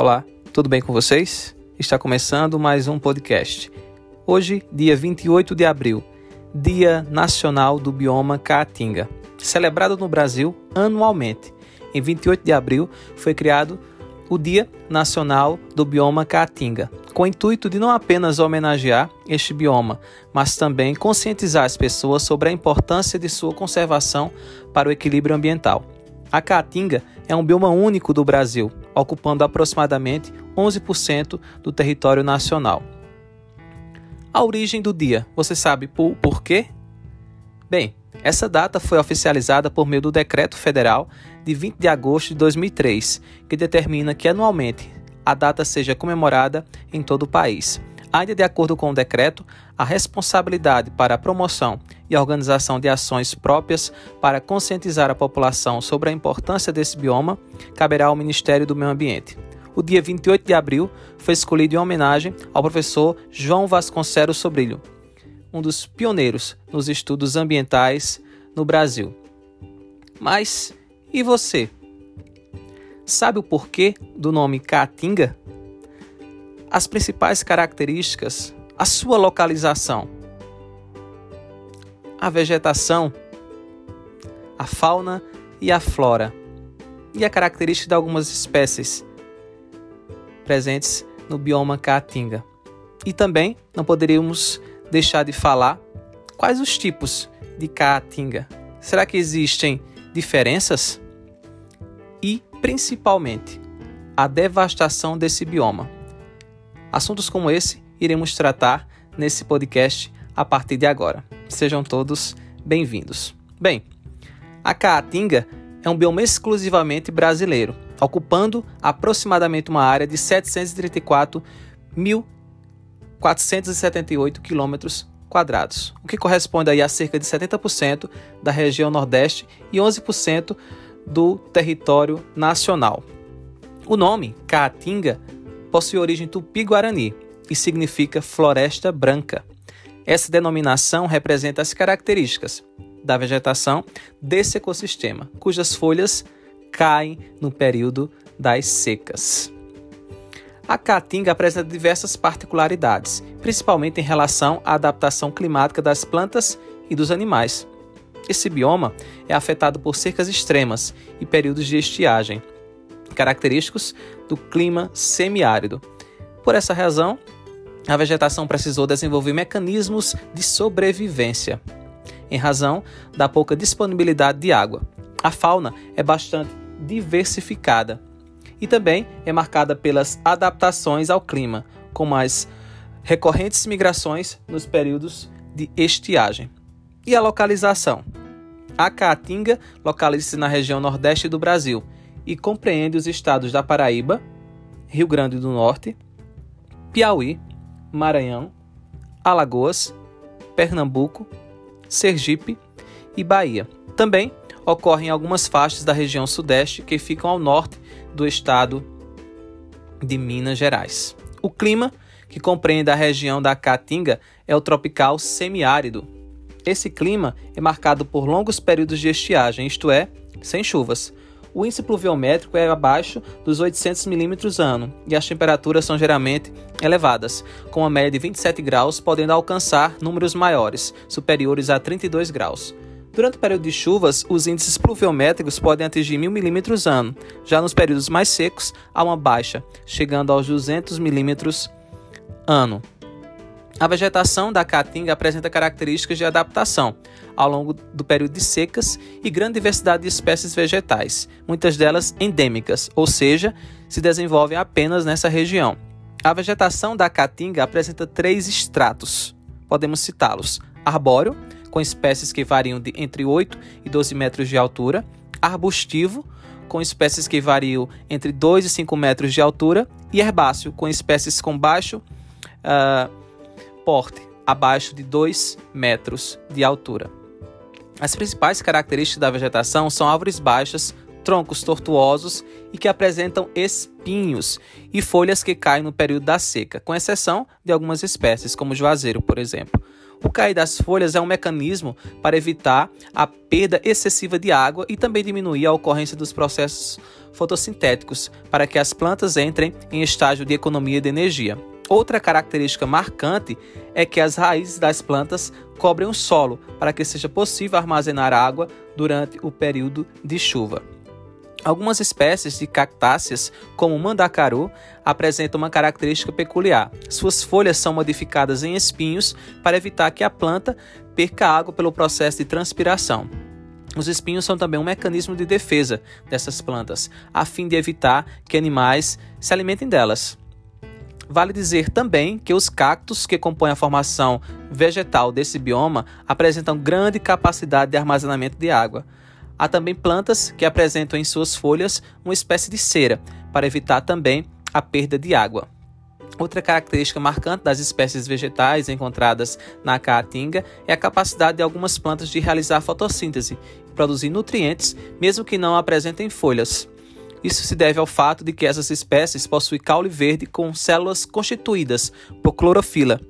Olá, tudo bem com vocês? Está começando mais um podcast. Hoje, dia 28 de abril, Dia Nacional do Bioma Caatinga, celebrado no Brasil anualmente. Em 28 de abril foi criado o Dia Nacional do Bioma Caatinga, com o intuito de não apenas homenagear este bioma, mas também conscientizar as pessoas sobre a importância de sua conservação para o equilíbrio ambiental. A Caatinga é um bioma único do Brasil, ocupando aproximadamente 11% do território nacional. A origem do dia, você sabe por, por quê? Bem, essa data foi oficializada por meio do Decreto Federal de 20 de agosto de 2003, que determina que anualmente a data seja comemorada em todo o país. Ainda de acordo com o decreto, a responsabilidade para a promoção e a organização de ações próprias para conscientizar a população sobre a importância desse bioma caberá ao Ministério do Meio Ambiente. O dia 28 de abril foi escolhido em homenagem ao professor João Vasconcelos Sobrilho, um dos pioneiros nos estudos ambientais no Brasil. Mas e você? Sabe o porquê do nome Caatinga? As principais características, a sua localização, a vegetação, a fauna e a flora, e a característica de algumas espécies presentes no bioma Caatinga. E também não poderíamos deixar de falar quais os tipos de caatinga. Será que existem diferenças? E, principalmente, a devastação desse bioma. Assuntos como esse iremos tratar nesse podcast a partir de agora. Sejam todos bem-vindos. Bem, a Caatinga é um bioma exclusivamente brasileiro, ocupando aproximadamente uma área de 734 mil 478 quilômetros quadrados, o que corresponde aí a cerca de 70% da região Nordeste e 11% do território nacional. O nome Caatinga possui origem tupi-guarani e significa floresta branca. Essa denominação representa as características da vegetação desse ecossistema, cujas folhas caem no período das secas. A caatinga apresenta diversas particularidades, principalmente em relação à adaptação climática das plantas e dos animais. Esse bioma é afetado por secas extremas e períodos de estiagem, característicos do clima semiárido. Por essa razão, a vegetação precisou desenvolver mecanismos de sobrevivência, em razão da pouca disponibilidade de água. A fauna é bastante diversificada, e também é marcada pelas adaptações ao clima, como as recorrentes migrações nos períodos de estiagem. E a localização? A Caatinga localiza-se na região nordeste do Brasil e compreende os estados da Paraíba, Rio Grande do Norte, Piauí, Maranhão, Alagoas, Pernambuco, Sergipe e Bahia. Também ocorrem algumas faixas da região sudeste que ficam ao norte do estado de Minas Gerais. O clima, que compreende a região da Caatinga, é o tropical semiárido. Esse clima é marcado por longos períodos de estiagem, isto é, sem chuvas. O índice pluviométrico é abaixo dos 800 milímetros ano e as temperaturas são geralmente elevadas, com uma média de 27 graus, podendo alcançar números maiores, superiores a 32 graus. Durante o período de chuvas, os índices pluviométricos podem atingir 1000 milímetros ano. Já nos períodos mais secos, há uma baixa, chegando aos 200 milímetros ano. A vegetação da caatinga apresenta características de adaptação ao longo do período de secas e grande diversidade de espécies vegetais, muitas delas endêmicas, ou seja, se desenvolvem apenas nessa região. A vegetação da caatinga apresenta três estratos. Podemos citá-los: arbóreo, com espécies que variam de entre 8 e 12 metros de altura, arbustivo, com espécies que variam entre 2 e 5 metros de altura, e herbáceo, com espécies com baixo uh, porte, abaixo de 2 metros de altura. As principais características da vegetação são árvores baixas, troncos tortuosos e que apresentam espinhos e folhas que caem no período da seca, com exceção de algumas espécies, como o juazeiro, por exemplo. O cair das folhas é um mecanismo para evitar a perda excessiva de água e também diminuir a ocorrência dos processos fotossintéticos, para que as plantas entrem em estágio de economia de energia. Outra característica marcante é que as raízes das plantas cobrem o solo para que seja possível armazenar água durante o período de chuva. Algumas espécies de cactáceas, como o mandacaru, apresentam uma característica peculiar. Suas folhas são modificadas em espinhos para evitar que a planta perca água pelo processo de transpiração. Os espinhos são também um mecanismo de defesa dessas plantas, a fim de evitar que animais se alimentem delas. Vale dizer também que os cactos que compõem a formação vegetal desse bioma apresentam grande capacidade de armazenamento de água. Há também plantas que apresentam em suas folhas uma espécie de cera, para evitar também a perda de água. Outra característica marcante das espécies vegetais encontradas na caatinga é a capacidade de algumas plantas de realizar fotossíntese e produzir nutrientes, mesmo que não apresentem folhas. Isso se deve ao fato de que essas espécies possuem caule verde com células constituídas por clorofila,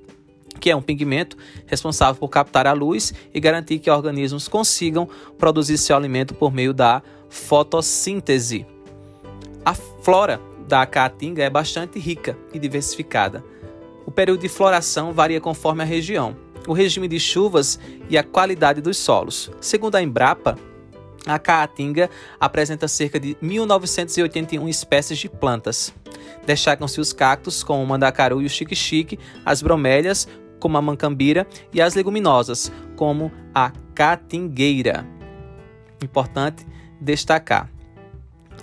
que é um pigmento responsável por captar a luz e garantir que organismos consigam produzir seu alimento por meio da fotossíntese. A flora da caatinga é bastante rica e diversificada. O período de floração varia conforme a região, o regime de chuvas e a qualidade dos solos. Segundo a Embrapa, a caatinga apresenta cerca de 1981 espécies de plantas. Destacam-se os cactos, como o mandacaru e o xique-xique, as bromélias, como a mancambira, e as leguminosas, como a caatingueira. Importante destacar.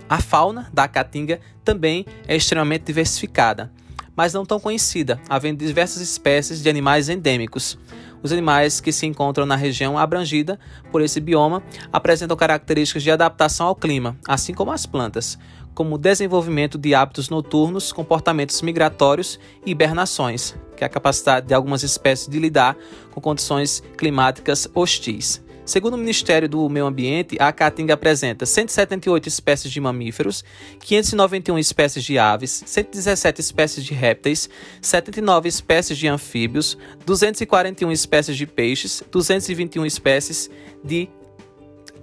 A fauna da caatinga também é extremamente diversificada, mas não tão conhecida, havendo diversas espécies de animais endêmicos. Os animais que se encontram na região abrangida por esse bioma apresentam características de adaptação ao clima, assim como as plantas, como desenvolvimento de hábitos noturnos, comportamentos migratórios e hibernações, que é a capacidade de algumas espécies de lidar com condições climáticas hostis. Segundo o Ministério do Meio Ambiente, a Caatinga apresenta 178 espécies de mamíferos, 591 espécies de aves, 117 espécies de répteis, 79 espécies de anfíbios, 241 espécies de peixes, 221 espécies de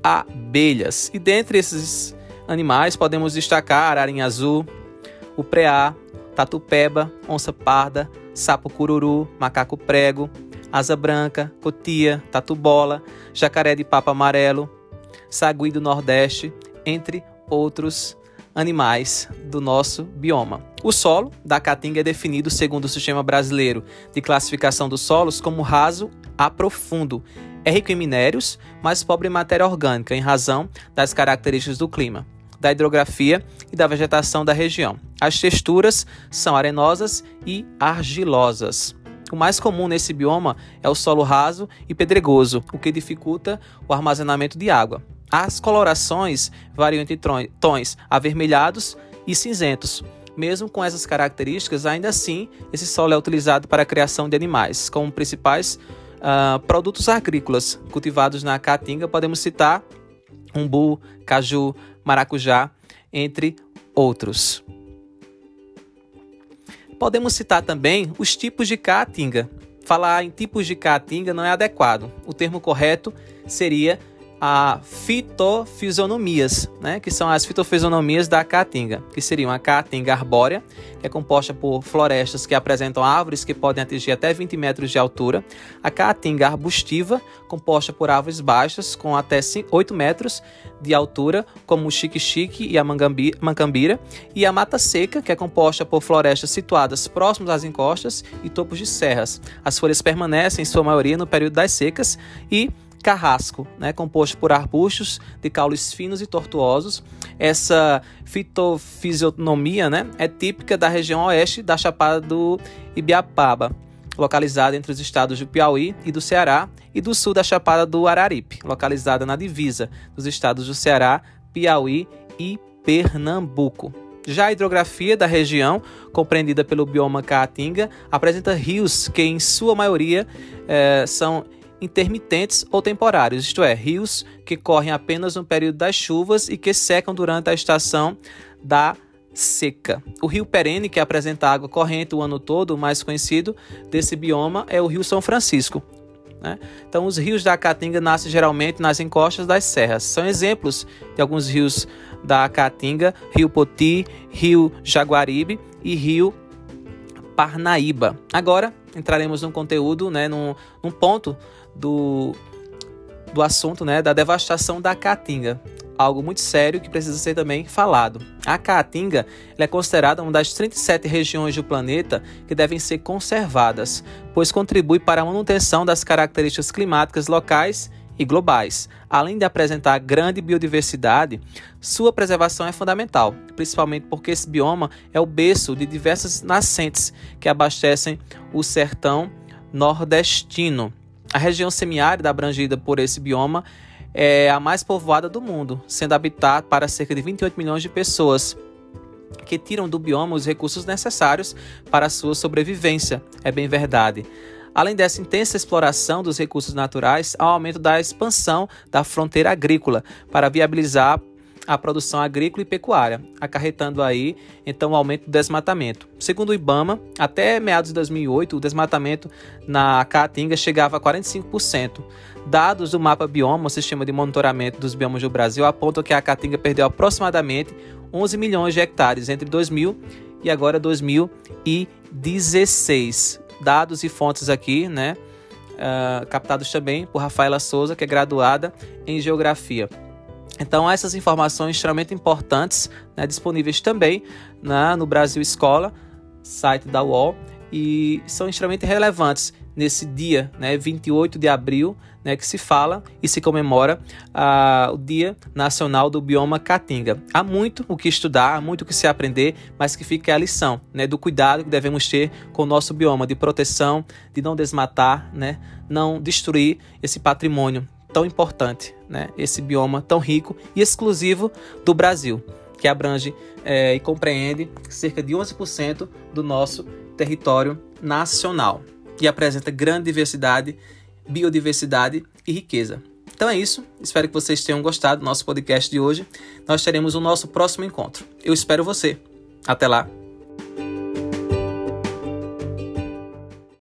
abelhas. E dentre esses animais podemos destacar ararinha azul, o preá, tatu-peba, onça parda, sapo cururu, macaco prego, asa branca, cotia, tatu-bola, jacaré de papo amarelo, sagui do Nordeste, entre outros animais do nosso bioma. O solo da Caatinga é definido segundo o Sistema Brasileiro de Classificação dos Solos como raso a profundo. É rico em minérios, mas pobre em matéria orgânica, em razão das características do clima, da hidrografia e da vegetação da região. As texturas são arenosas e argilosas. O mais comum nesse bioma é o solo raso e pedregoso, o que dificulta o armazenamento de água. As colorações variam entre tons avermelhados e cinzentos. Mesmo com essas características, ainda assim, esse solo é utilizado para a criação de animais. Como principais uh, produtos agrícolas cultivados na Caatinga, podemos citar umbu, caju, maracujá, entre outros. Podemos citar também os tipos de caatinga. Falar em tipos de caatinga não é adequado. O termo correto seria a fitofisionomias, né, que são as fitofisionomias da caatinga, que seriam a caatinga arbórea, que é composta por florestas que apresentam árvores que podem atingir até 20 metros de altura, a caatinga arbustiva, composta por árvores baixas com até 8 metros de altura, como o xique-xique e a mancambira, e a mata seca, que é composta por florestas situadas próximas às encostas e topos de serras. As folhas permanecem, em sua maioria, no período das secas e carrasco, né, composto por arbustos de caules finos e tortuosos. Essa fitofisionomia né, é típica da região oeste da Chapada do Ibiapaba, localizada entre os estados do Piauí e do Ceará, e do sul da Chapada do Araripe, localizada na divisa dos estados do Ceará, Piauí e Pernambuco. Já a hidrografia da região, compreendida pelo bioma Caatinga, apresenta rios que, em sua maioria, eh, são intermitentes ou temporários, isto é, rios que correm apenas no período das chuvas e que secam durante a estação da seca. O rio perene, que apresenta água corrente o ano todo, o mais conhecido desse bioma é o Rio São Francisco. Né? Então, os rios da Caatinga nascem geralmente nas encostas das serras. São exemplos de alguns rios da Caatinga: Rio Poti, Rio Jaguaribe e Rio Parnaíba. Agora entraremos num conteúdo, né, num, num ponto do, do assunto né, da devastação da Caatinga algo muito sério que precisa ser também falado. A Caatinga é considerada uma das 37 regiões do planeta que devem ser conservadas, pois contribui para a manutenção das características climáticas locais e globais. Além de apresentar grande biodiversidade, sua preservação é fundamental, principalmente porque esse bioma é o berço de diversas nascentes que abastecem o sertão nordestino. A região semiárida abrangida por esse bioma é a mais povoada do mundo, sendo habitada para cerca de 28 milhões de pessoas que tiram do bioma os recursos necessários para a sua sobrevivência. É bem verdade. Além dessa intensa exploração dos recursos naturais, há o aumento da expansão da fronteira agrícola para viabilizar a produção agrícola e pecuária, acarretando aí então o aumento do desmatamento. Segundo o IBAMA, até meados de 2008, o desmatamento na Caatinga chegava a 45%. Dados do mapa bioma, o sistema de monitoramento dos biomas do Brasil, apontam que a Caatinga perdeu aproximadamente 11 milhões de hectares entre 2000 e agora 2016. Dados e fontes aqui, né? Uh, captados também por Rafaela Souza, que é graduada em Geografia. Então, essas informações extremamente importantes, né, disponíveis também né, no Brasil Escola, site da UOL, e são extremamente relevantes nesse dia, né, 28 de abril, né, que se fala e se comemora uh, o Dia Nacional do Bioma Caatinga. Há muito o que estudar, há muito o que se aprender, mas que fica a lição né, do cuidado que devemos ter com o nosso bioma, de proteção, de não desmatar, né, não destruir esse patrimônio tão importante, né? esse bioma tão rico e exclusivo do Brasil, que abrange é, e compreende cerca de 11% do nosso território nacional e apresenta grande diversidade, biodiversidade e riqueza. Então é isso, espero que vocês tenham gostado do nosso podcast de hoje. Nós teremos o nosso próximo encontro. Eu espero você. Até lá!